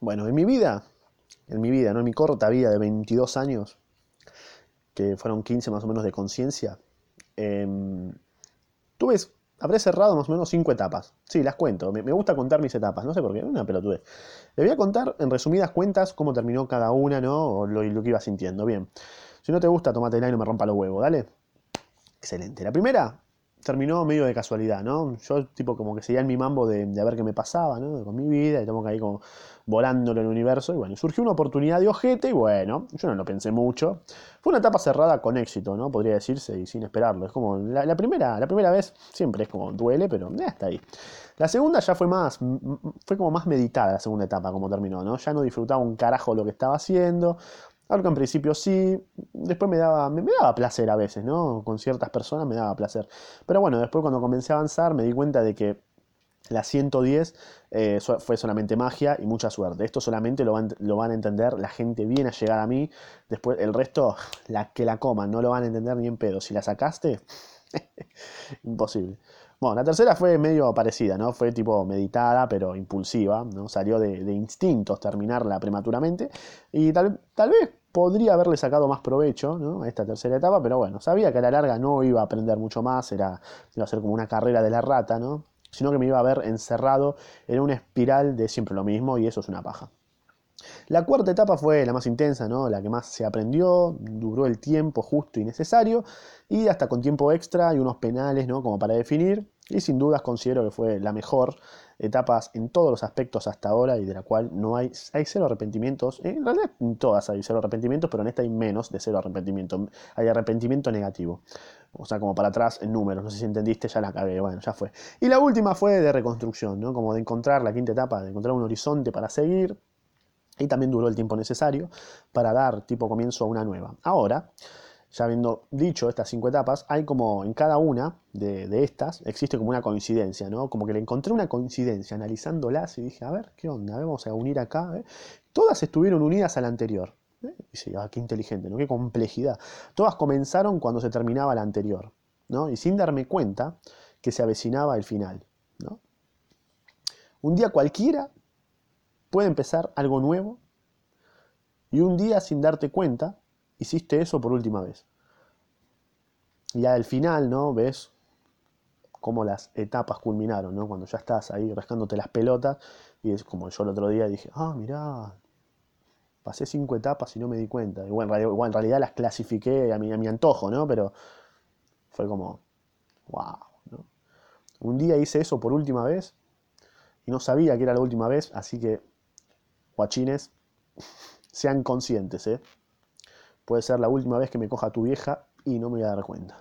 Bueno, en mi vida, en mi vida, ¿no? En mi corta vida de 22 años, que fueron 15 más o menos de conciencia, em, tuve, habré cerrado más o menos 5 etapas. Sí, las cuento. Me, gusta contar mis etapas, no sé por qué, una pelotudez. Le voy a contar en resumidas cuentas cómo terminó cada una, ¿no? O lo, lo que iba sintiendo. Bien. Si no te gusta, tomátela y no me rompa los huevos, ¿dale? Excelente. La primera terminó medio de casualidad, ¿no? Yo tipo como que seguía en mi mambo de, de, ver qué me pasaba, ¿no? Con mi vida, y estamos ahí como volando en el universo, y bueno, surgió una oportunidad de ojete, y bueno, yo no lo pensé mucho. Fue una etapa cerrada con éxito, ¿no? Podría decirse, y sin esperarlo. Es como, la, primera, la primera vez siempre es como, duele, pero ya está ahí. La segunda ya fue más, fue como más meditada la segunda etapa, como terminó, ¿no? Ya no disfrutaba un carajo lo que estaba haciendo, algo en principio sí, después me daba, me, daba placer a veces, ¿no? Con ciertas personas me daba placer. Pero bueno, después cuando comencé a avanzar me di cuenta de que la 110 eh, fue solamente magia y mucha suerte. Esto solamente lo van, lo van, a entender la gente bien a llegar a mí. Después el resto, la que la coman, no lo van a entender ni en pedo. Si la sacaste, imposible. Bueno, la tercera fue medio parecida, ¿no? Fue tipo meditada, pero impulsiva, ¿no? Salió de, instintos terminarla prematuramente. Y tal, tal, vez podría haberle sacado más provecho ¿no? a esta tercera etapa, pero bueno, sabía que a la larga no iba a aprender mucho más, era, iba a ser como una carrera de la rata, ¿no? Sino que me iba a ver encerrado en una espiral de siempre lo mismo, y eso es una paja. La cuarta etapa fue la más intensa, ¿no? la que más se aprendió, duró el tiempo justo y necesario, y hasta con tiempo extra y unos penales ¿no? como para definir, y sin dudas considero que fue la mejor etapa en todos los aspectos hasta ahora y de la cual no hay, hay cero arrepentimientos. En realidad en todas hay cero arrepentimientos, pero en esta hay menos de cero arrepentimiento. Hay arrepentimiento negativo. O sea, como para atrás en números. No sé si entendiste, ya la cagué. Bueno, ya fue. Y la última fue de reconstrucción, ¿no? Como de encontrar la quinta etapa, de encontrar un horizonte para seguir, y también duró el tiempo necesario para dar tipo comienzo a una nueva. Ahora, ya habiendo dicho estas cinco etapas, hay como en cada una de, de, estas existe como una coincidencia, ¿no? Como que le encontré una coincidencia analizándolas y dije, a ver, ¿qué onda? Vamos a unir acá. ¿eh? Todas estuvieron unidas a la anterior. ¿eh? Y dice, ah, qué inteligente, ¿no? Qué complejidad. Todas comenzaron cuando se terminaba la anterior, ¿no? Y sin darme cuenta que se avecinaba el final, ¿no? Un día cualquiera puede empezar algo nuevo y un día sin darte cuenta hiciste eso por última vez. Y al final, ¿no? Ves cómo las etapas culminaron, ¿no? Cuando ya estás ahí rascándote las pelotas y es como yo el otro día dije, ah, mirá, pasé cinco etapas y no me di cuenta. Igual en realidad, igual en realidad las clasifiqué a mi, a mi, antojo, ¿no? Pero fue como, wow, ¿no? Un día hice eso por última vez y no sabía que era la última vez, así que guachines, sean conscientes, ¿eh? Puede ser la última vez que me coja tu vieja y no me voy a dar cuenta.